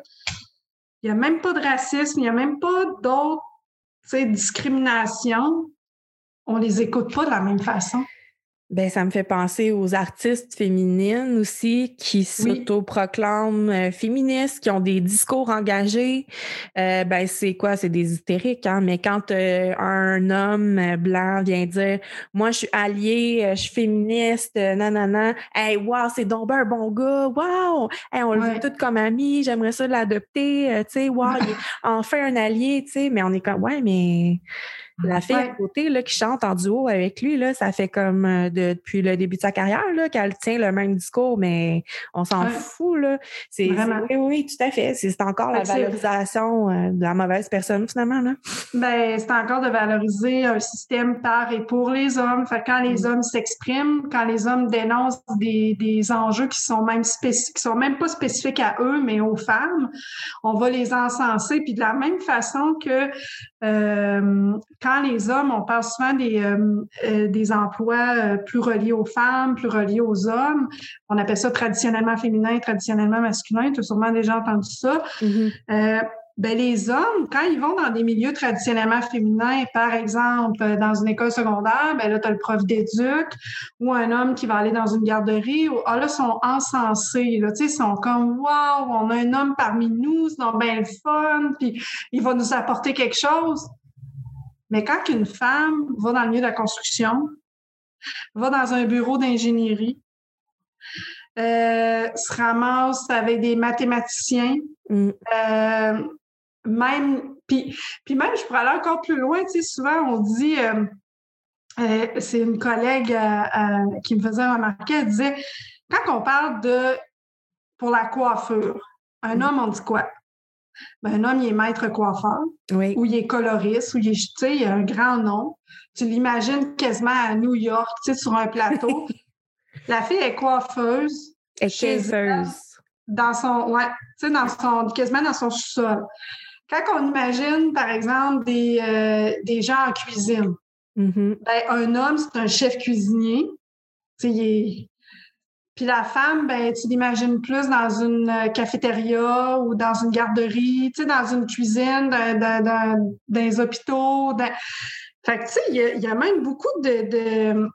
il n'y a même pas de racisme, il n'y a même pas d'autres, tu sais, discrimination. On les écoute pas de la même façon. Ben, ça me fait penser aux artistes féminines aussi qui s'autoproclament euh, féministes, qui ont des discours engagés. Euh, ben, c'est quoi? C'est des hystériques, hein? Mais quand euh, un homme blanc vient dire Moi, je suis allié, je suis féministe, nanana, hey, wow, c'est donc un bon gars, wow! Hey, on le veut tout comme ami, j'aimerais ça l'adopter, tu sais, wow, il est enfin un allié, tu sais, mais on est comme Ouais, mais la fille à côté là, qui chante en duo avec lui, là, ça fait comme euh, depuis le début de sa carrière qu'elle tient le même discours, mais on s'en fout. Là. C'est, oui, oui, tout à fait. C'est, encore la valorisation euh, de la mauvaise personne, finalement. Là. Ben, c'est encore de valoriser un système par et pour les hommes. Fait quand les mm. hommes s'expriment, quand les hommes dénoncent des, des enjeux qui sont même spécifiques, qui sont même pas spécifiques à eux, mais aux femmes, on va les encenser. Puis de la même façon que euh, quand les hommes, on parle souvent des, euh, euh, des emplois plus reliés aux femmes, plus reliés aux hommes. On appelle ça traditionnellement féminin, traditionnellement masculin. Tu as sûrement déjà entendu ça. Mm-hmm. ben, les hommes, quand ils vont dans des milieux traditionnellement féminins, par exemple dans une école secondaire, ben là, tu as le prof d'éduc ou un homme qui va aller dans une garderie, ou ah là, sont encensés. Là, ils sont comme Waouh, on a un homme parmi nous, c'est donc bien le fun, puis il va nous apporter quelque chose. Mais quand une femme va dans le milieu de la construction, va dans un bureau d'ingénierie, euh, se ramasse avec des mathématiciens, mm. euh, même, puis, puis même, je pourrais aller encore plus loin, tu sais, souvent on dit, euh, c'est une collègue qui me faisait remarquer, elle disait, quand on parle de, pour la coiffure, un mm. homme, on dit quoi? Ben, un homme, il est maître coiffeur, ou il est coloriste, ou il est, tu sais, il a un grand nom. Tu l'imagines quasiment à New York, tu sais, sur un plateau. La fille est coiffeuse. Elle est coiffeuse. Dans son, ouais, tu sais, dans son, quasiment dans son sous-sol. Quand on imagine, par exemple, des, euh, des gens en cuisine, mm-hmm. ben, un homme, c'est un chef cuisinier. Il est, puis la femme, ben, tu l'imagines plus dans une euh, cafétéria ou dans une garderie, tu sais, dans une cuisine, dans, dans, des hôpitaux. Fait que, tu sais, il y, a même beaucoup de,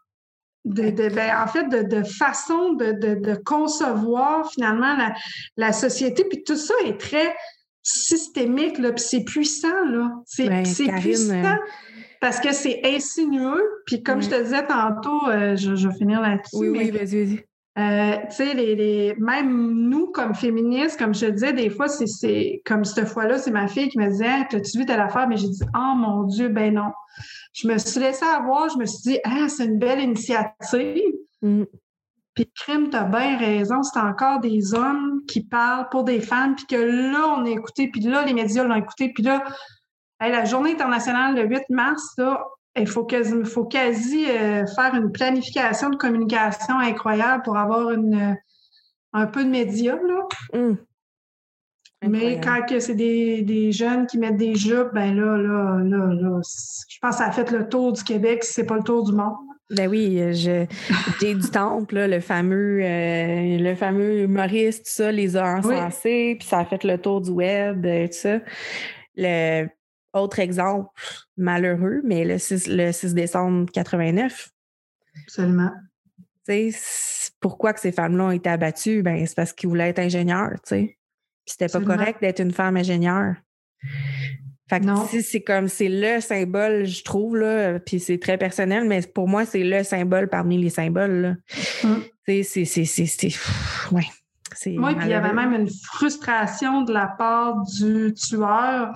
de, ben, en fait, de, de façon de, concevoir finalement la, la, société. Puis tout ça est très systémique, là, puis c'est puissant, là. C'est puissant. Euh, parce que c'est insinueux. Puis comme je te disais tantôt, euh, je, je, vais finir là-dessus. Oui, oui, vas-y, vas-y. Euh, tu sais, les, les, même nous, comme féministes, comme je te disais, des fois, c'est comme cette fois-là, c'est ma fille qui me disait hey, As-tu vu telle affaire Mais j'ai dit Oh mon Dieu, ben non. Je me suis laissée avoir, je me suis dit Ah, c'est une belle initiative. Mm. Puis, crime, t'as bien raison, c'est encore des hommes qui parlent pour des femmes, puis que là, on a écouté, puis là, les médias l'ont écouté, puis là, la journée internationale le 8 mars, là, il faut quasi, faut quasi euh, faire une planification de communication incroyable pour avoir une, un peu de médias. Là. Hum. Mais quand c'est des, des, jeunes qui mettent des jupes, ben là, là, là, là je pense que ça a fait le tour du Québec, si c'est pas le tour du monde. Ben oui, j'ai du Temple, le fameux euh, le fameux humoriste, tout ça, les a encensés, puis ça a fait le tour du web, euh, tout ça. Le autre exemple malheureux, mais le 6, le 6 décembre 89. Absolument. pourquoi que ces femmes-là ont été abattues? Ben, c'est parce qu'ils voulaient être ingénieurs, tu sais. Puis c'était pas correct d'être une femme ingénieure. Fait que c'est comme c'est le symbole, je trouve, là, puis c'est très personnel, mais pour moi, c'est le symbole parmi les symboles. Hum. C'est, c'est, c'est, ouais. Oui, puis il y avait même une frustration de la part du tueur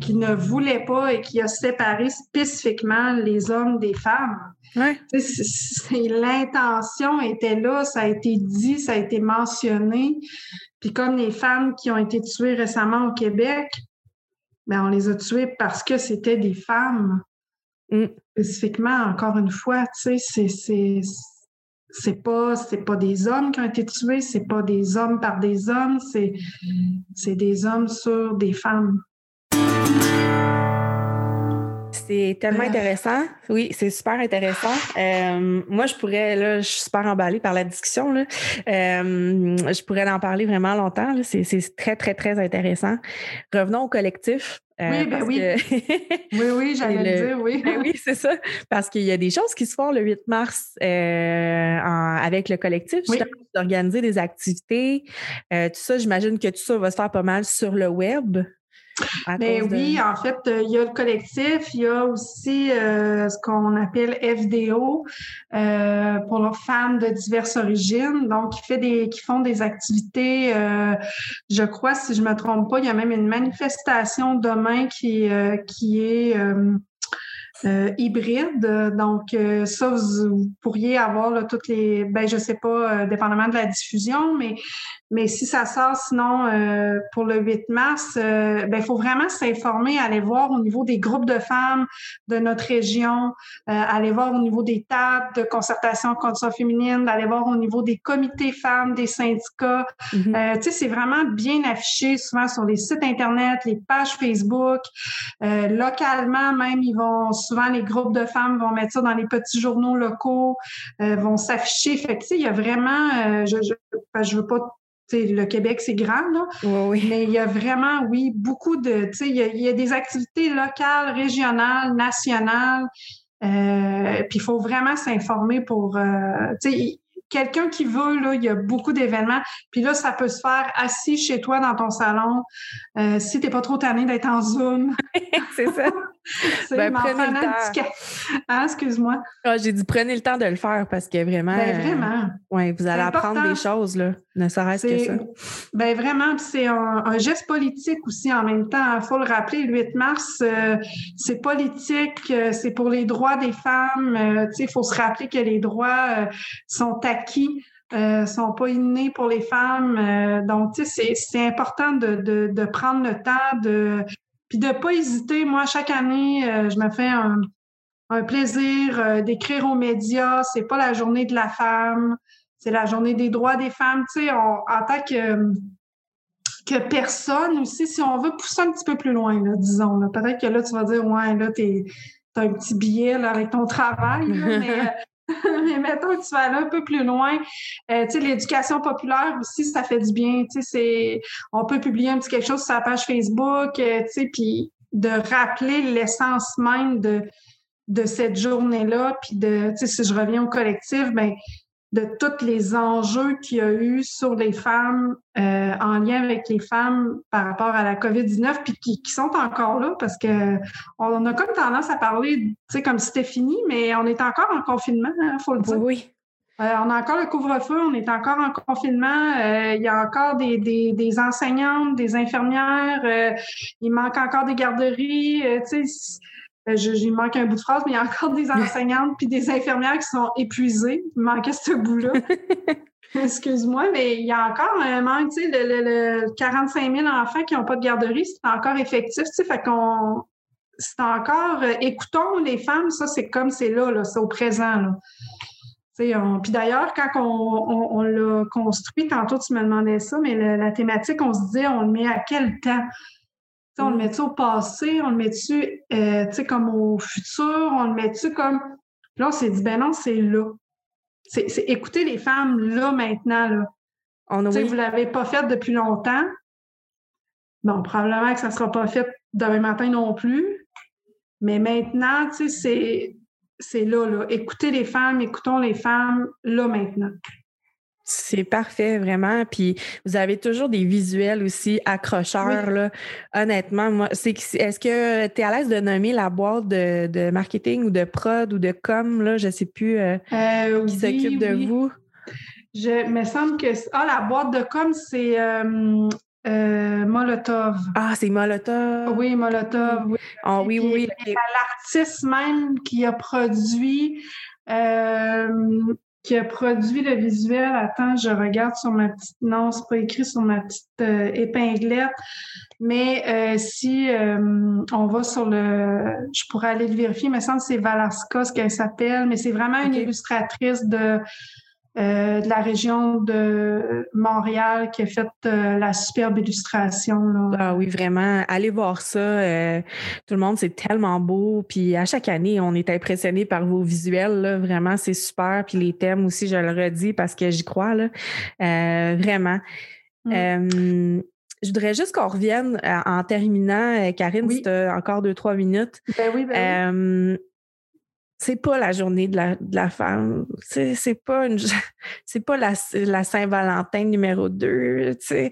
qui ne voulait pas et qui a séparé spécifiquement les hommes des femmes. Ouais. L'intention était là, ça a été dit, ça a été mentionné. Puis comme les femmes qui ont été tuées récemment au Québec, ben on les a tuées parce que c'était des femmes. Mm. Spécifiquement, encore une fois, tu sais, c'est c'est pas c'est pas des hommes qui ont été tués, c'est pas des hommes par des hommes, c'est c'est des hommes sur des femmes. C'est tellement intéressant. Oui, c'est super intéressant. Euh, moi, je pourrais, là, je suis super emballée par la discussion. Là. Euh, je pourrais en parler vraiment longtemps. C'est très, très, très intéressant. Revenons au collectif. Oui, ben oui. oui, oui, j'allais le dire, oui. Ben oui, c'est ça. Parce qu'il y a des choses qui se font le 8 mars avec le collectif, justement, d'organiser des activités. tout ça, j'imagine que tout ça va se faire pas mal sur le web. Mais ben oui, en fait, euh, il y a le collectif, il y a aussi euh, ce qu'on appelle FDO euh, pour les femmes de diverses origines, donc qui fait des, qui font des activités. je crois, si je me trompe pas, il y a même une manifestation demain qui qui est hybride. Donc, ça, vous, pourriez avoir toutes les, ben, je sais pas, dépendamment de la diffusion, mais mais si ça sort sinon euh, pour le 8 mars, euh, ben, il faut vraiment s'informer, aller voir au niveau des groupes de femmes de notre région, euh, aller voir au niveau des tables de concertation conditions féminine, d'aller voir au niveau des comités femmes, des syndicats. Mm-hmm. tu sais, c'est vraiment bien affiché souvent sur les sites Internet, les pages Facebook. localement, même, ils vont souvent, les groupes de femmes vont mettre ça dans les petits journaux locaux, vont s'afficher. Fait que, tu sais, il y a vraiment, je, je, je veux pas le Québec, c'est grand, là. Oui, Mais il y a vraiment, oui, beaucoup de. Il y, a, il y a des activités locales, régionales, nationales. Euh, puis il faut vraiment s'informer pour. Euh, quelqu'un qui veut, là, il y a beaucoup d'événements. Puis là, ça peut se faire assis chez toi dans ton salon, euh, si tu n'es pas trop tanné d'être en Zoom. c'est ça. ben, prenez le temps. Hein, excuse-moi. Ah, j'ai dit prenez le temps de le faire parce que vraiment. Ben, vraiment. ouais, vous allez apprendre des choses, là, ne serait-ce que ça. Ben, vraiment, c'est un, geste politique aussi en même temps. Il faut le rappeler, le 8 mars, euh, c'est politique, euh, c'est pour les droits des femmes. il faut se rappeler que les droits sont acquis qui euh, sont pas innés pour les femmes. Euh, donc, tu sais, c'est important de, prendre le temps de puis de pas hésiter. Moi, chaque année, euh, je me fais un, plaisir d'écrire aux médias. C'est pas la journée de la femme, c'est la journée des droits des femmes. Tu sais, en tant que personne aussi, si on veut pousser un petit peu plus loin, là, disons. Peut-être que là, tu vas dire, ouais, là, tu as un petit billet là, avec ton travail, mais mais mettons que tu vas aller un peu plus loin. Euh, tu sais, l'éducation populaire aussi, ça fait du bien. Tu sais, c'est, on peut publier un petit quelque chose sur sa page Facebook, euh, tu sais, de rappeler l'essence même de, de cette journée-là, puis de, tu sais, si je reviens au collectif, ben de tous les enjeux qu'il y a eu sur les femmes euh, en lien avec les femmes par rapport à la COVID-19, puis qui, sont encore là parce que on a comme tendance à parler, tu sais, comme si c'était fini, mais on est encore en confinement, il hein, faut le dire. Oui. Euh, on a encore le couvre-feu, on est encore en confinement. Euh, il y a encore des, des, des enseignantes, des infirmières. il manque encore des garderies. tu sais, euh, je, manque un bout de phrase, mais il y a encore des enseignantes puis des infirmières qui sont épuisées. Il manquait ce bout-là. Excuse-moi, mais il y a encore un manque, tu sais, le, 45 000 enfants qui n'ont pas de garderie, c'est encore effectif, tu sais, fait qu'on, c'est encore, euh, écoutons les femmes, ça, c'est comme c'est là, là c'est au présent, là. On, puis d'ailleurs, quand on, on, l'a construit, tantôt tu me demandais ça, mais la thématique, on se disait, on le met à quel temps? On le mm. met-tu au passé, on le met-tu euh, comme au futur, on le met-tu comme. là, on s'est dit, ben non, c'est là. C'est écouter les femmes là, maintenant. Là. On Vous ne l'avez pas fait depuis longtemps. Bon, probablement que ça ne sera pas fait demain matin non plus. Mais maintenant, c'est là, là. Écoutez les femmes, écoutons les femmes là maintenant. C'est parfait, vraiment. Puis vous avez toujours des visuels aussi accrocheurs. Là. Honnêtement, moi, c'est est-ce que tu es à l'aise de nommer la boîte de, marketing ou de prod ou de com, là, je ne sais plus, euh, euh, qui s'occupe de vous? Je me semble que ah, la boîte de com, c'est euh, Molotov. Ah, c'est Molotov. Oui, Molotov. Oui, ah, oui, oui. L'artiste même qui a produit qui a produit le visuel. Attends, je regarde sur ma petite. Non, c'est pas écrit sur ma petite euh, épinglette. Mais euh, si euh, on va sur le. Je pourrais aller le vérifier, mais ça, c'est Valaska, ce qu'elle s'appelle. Mais c'est vraiment une illustratrice de euh, de la région de Montréal qui a fait euh, la superbe illustration. Là. Ah oui, vraiment. Allez voir ça. Euh, tout le monde, c'est tellement beau. Puis à chaque année, on est impressionné par vos visuels. Là. Vraiment, c'est super. Puis les thèmes aussi, je le redis parce que j'y crois. Là. vraiment. Mm. je voudrais juste qu'on revienne en terminant, Karine, si tu as encore deux, trois minutes. Ben oui, ben oui c'est pas la journée de la, de la femme. C'est pas une c'est pas la, la Saint-Valentin numéro 2. C'est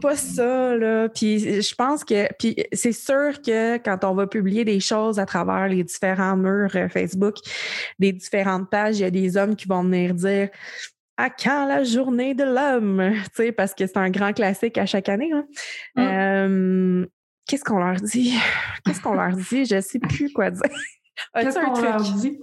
pas ça. Là. Puis je pense que puis c'est sûr que quand on va publier des choses à travers les différents murs euh, Facebook, des différentes pages, il y a des hommes qui vont venir dire à quand la journée de l'homme? Parce que c'est un grand classique à chaque année. Hein. Hum. Euh, qu'est-ce qu'on leur dit? Qu'est-ce qu'on leur dit? Je sais plus quoi dire. Qu'est-ce qu'on leur dit?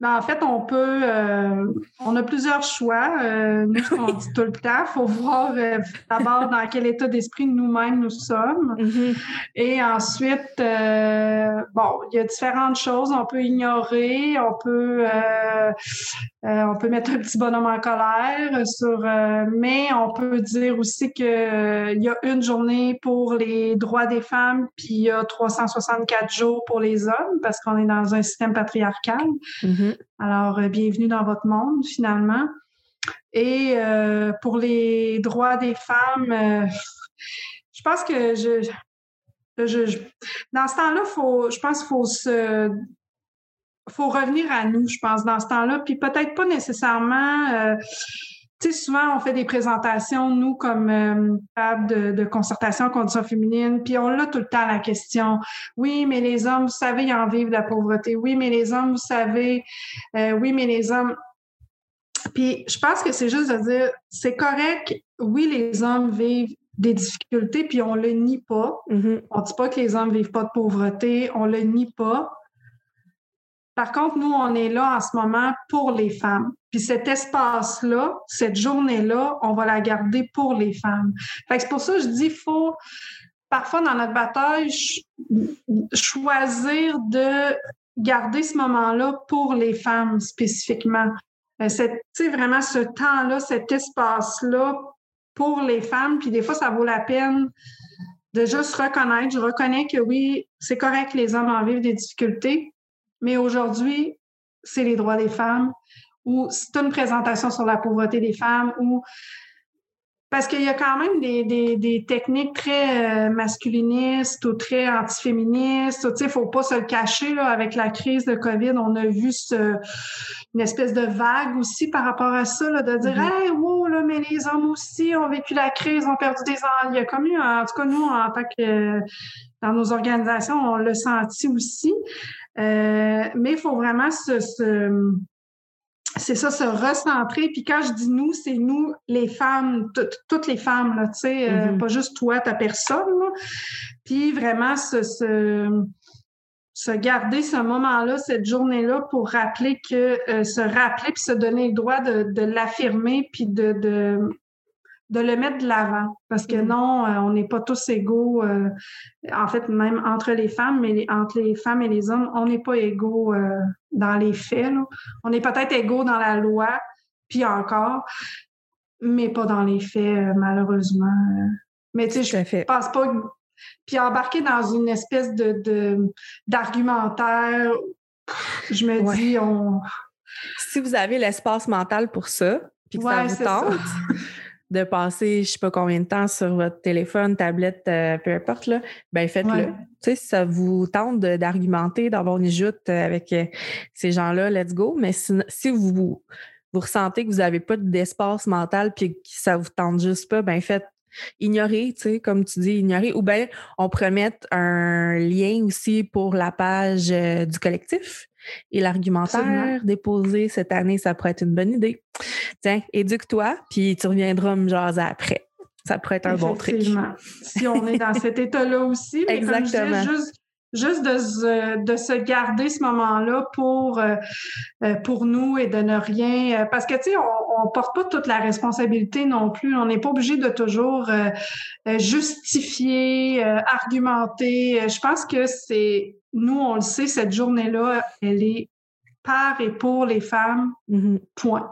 Ben, en fait, on peut, euh, on a plusieurs choix. Euh, nous, qu'on dit tout le temps, il faut voir euh, d'abord dans quel état d'esprit nous-mêmes nous sommes. Mm-hmm. Et ensuite, bon, il y a différentes choses. On peut ignorer, on peut, on peut mettre un petit bonhomme en colère sur, mais on peut dire aussi qu'il y a une journée pour les droits des femmes, puis il y a 364 jours pour les hommes, parce qu'on est dans un système patriarcal. Mm-hmm. Alors, euh, bienvenue dans votre monde, finalement. Et euh, pour les droits des femmes, euh, je pense que je, dans ce temps-là, faut, je pense qu'il faut se faut revenir à nous, je pense, dans ce temps-là, puis peut-être pas nécessairement tu sais, souvent, on fait des présentations, nous, comme euh, table de, de, concertation conditions féminines, puis on a tout le temps la question. Oui, mais les hommes, vous savez, ils en vivent de la pauvreté. Oui, mais les hommes, vous savez. Euh, oui, mais les hommes. Puis je pense que c'est juste de dire, c'est correct. Oui, les hommes vivent des difficultés, puis on le nie pas. Mm-hmm. On dit pas que les hommes vivent pas de pauvreté, on le nie pas. Par contre, nous, on est là en ce moment pour les femmes. Puis cet espace-là, cette journée-là, on va la garder pour les femmes. Fait que c'est pour ça que je dis, faut parfois dans notre bataille choisir de garder ce moment-là pour les femmes spécifiquement. Euh, c'est vraiment ce temps-là, cet espace-là pour les femmes. Puis des fois, ça vaut la peine de juste reconnaître. Je reconnais que oui, c'est correct que les hommes en vivent des difficultés, mais aujourd'hui, c'est les droits des femmes ou c'est une présentation sur la pauvreté des femmes ou parce qu'il y a quand même des, des, techniques très euh, masculinistes ou très antiféministes. Tu sais, il ne faut pas se le cacher, là, avec la crise de COVID, on a vu ce, une espèce de vague aussi par rapport à ça, là, de dire mm-hmm. Hey, wow, là, mais les hommes aussi ont vécu la crise, ont perdu des enfants. Il y a comme eu, en tout cas, nous, en tant que dans nos organisations, on l'a senti aussi. Euh, mais il faut vraiment se, c'est ça, se recentrer. Puis quand je dis nous, c'est nous, les femmes, toutes les femmes, là, tu sais, euh, mm-hmm. pas juste toi, ta personne. Puis vraiment se, se, garder ce moment-là, cette journée-là pour rappeler que, euh, se rappeler puis se donner le droit de, de l'affirmer puis de, de, de le mettre de l'avant. Parce que mm-hmm. non, euh, on n'est pas tous égaux. Euh, en fait, même entre les femmes, mais entre les femmes et les hommes, on n'est pas égaux euh, dans les faits. On est peut-être égaux dans la loi, puis encore, mais pas dans les faits, malheureusement. Mais tu sais, je pense pas. Puis embarquer dans une espèce de d'argumentaire, je me dis, on. Si vous avez l'espace mental pour ça, puis que ça vous tente, de passer je sais pas combien de temps sur votre téléphone, tablette, euh, peu importe, là, ben faites-le. Tu sais, si ça vous tente d'argumenter, d'avoir une joute avec euh, ces gens-là, let's go. Mais si, vous, vous ressentez que vous n'avez pas d'espace mental puis que ça vous tente juste pas, ben faites ignorer, tu sais, comme tu dis, ignorer. Ou bien on pourrait mettre un lien aussi pour la page euh, du collectif et l'argumentaire déposé cette année, ça pourrait être une bonne idée. Tiens, éduque-toi, puis tu reviendras me jaser après. Ça pourrait être un bon truc. Si on est dans cet état-là aussi, mais Exactement. juste, juste de, se, de se garder ce moment-là pour, euh, euh, pour nous et de ne rien. Euh, parce que, tu sais, on ne porte pas toute la responsabilité non plus. On n'est pas obligé de toujours justifier, argumenter. Je pense que c'est nous, on le sait, cette journée-là, elle est par et pour les femmes, mm-hmm. point.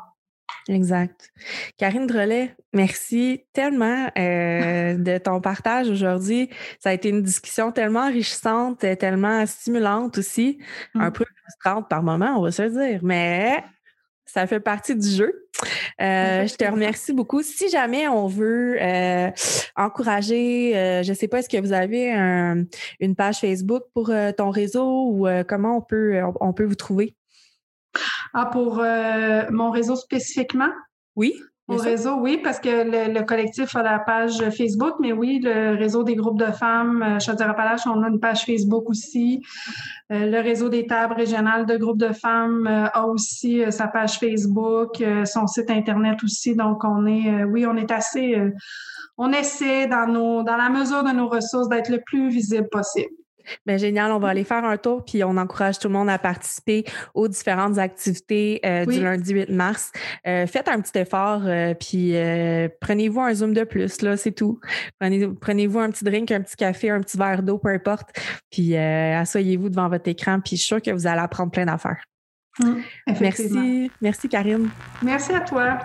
Exact. Karine Drolet, merci tellement euh, de ton partage aujourd'hui. Ça a été une discussion tellement enrichissante, tellement stimulante aussi, un mm. peu frustrante par moment, on va se le dire, mais Ça fait partie du jeu. Euh, je te remercie beaucoup. Si jamais on veut euh, encourager, euh, je ne sais pas, est-ce que vous avez une page Facebook pour ton réseau ou comment on peut, on, peut vous trouver? Ah, pour mon réseau spécifiquement? Oui. Au réseau, oui, parce que le, collectif a la page Facebook, mais oui, le réseau des groupes de femmes, euh, Chaudière-Appalaches, on a une page Facebook aussi. Euh, le réseau des tables régionales de groupes de femmes euh, a aussi sa page Facebook, son site Internet aussi. Donc, on est, oui, on est assez, on essaie dans, nos, dans la mesure de nos ressources d'être le plus visible possible. Bien, génial. On va aller faire un tour, puis on encourage tout le monde à participer aux différentes activités euh, du lundi 8 mars. Euh, faites un petit effort, euh, puis prenez-vous un Zoom de plus, là, c'est tout. Prenez-vous un petit drink, un petit café, un petit verre d'eau, peu importe, puis asseyez-vous devant votre écran, puis je suis sûre que vous allez apprendre plein d'affaires. Mmh, merci. Merci, Karine. Merci à toi.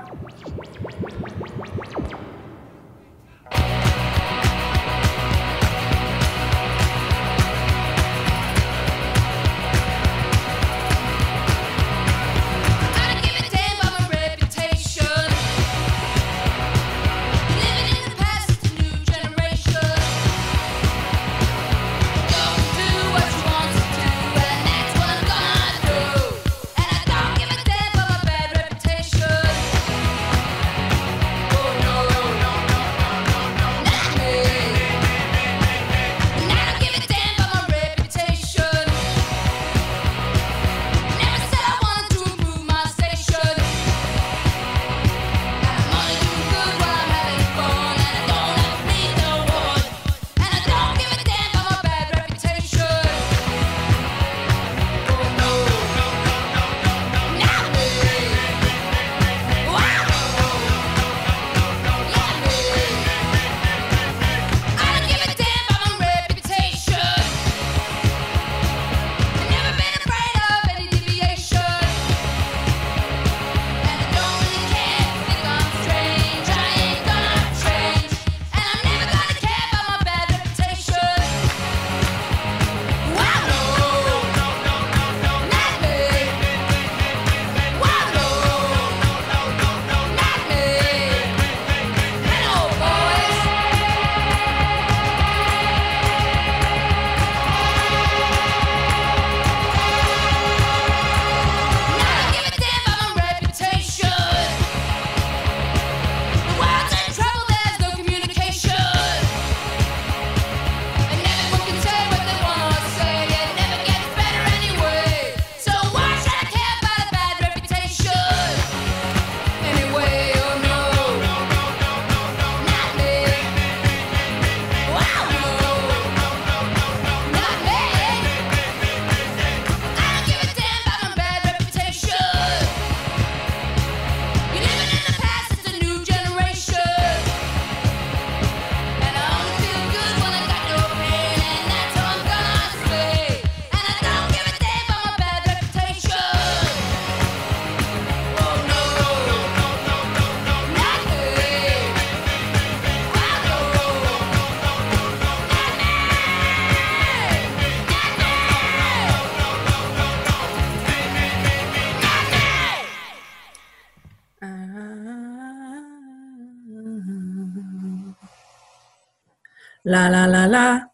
La la la la.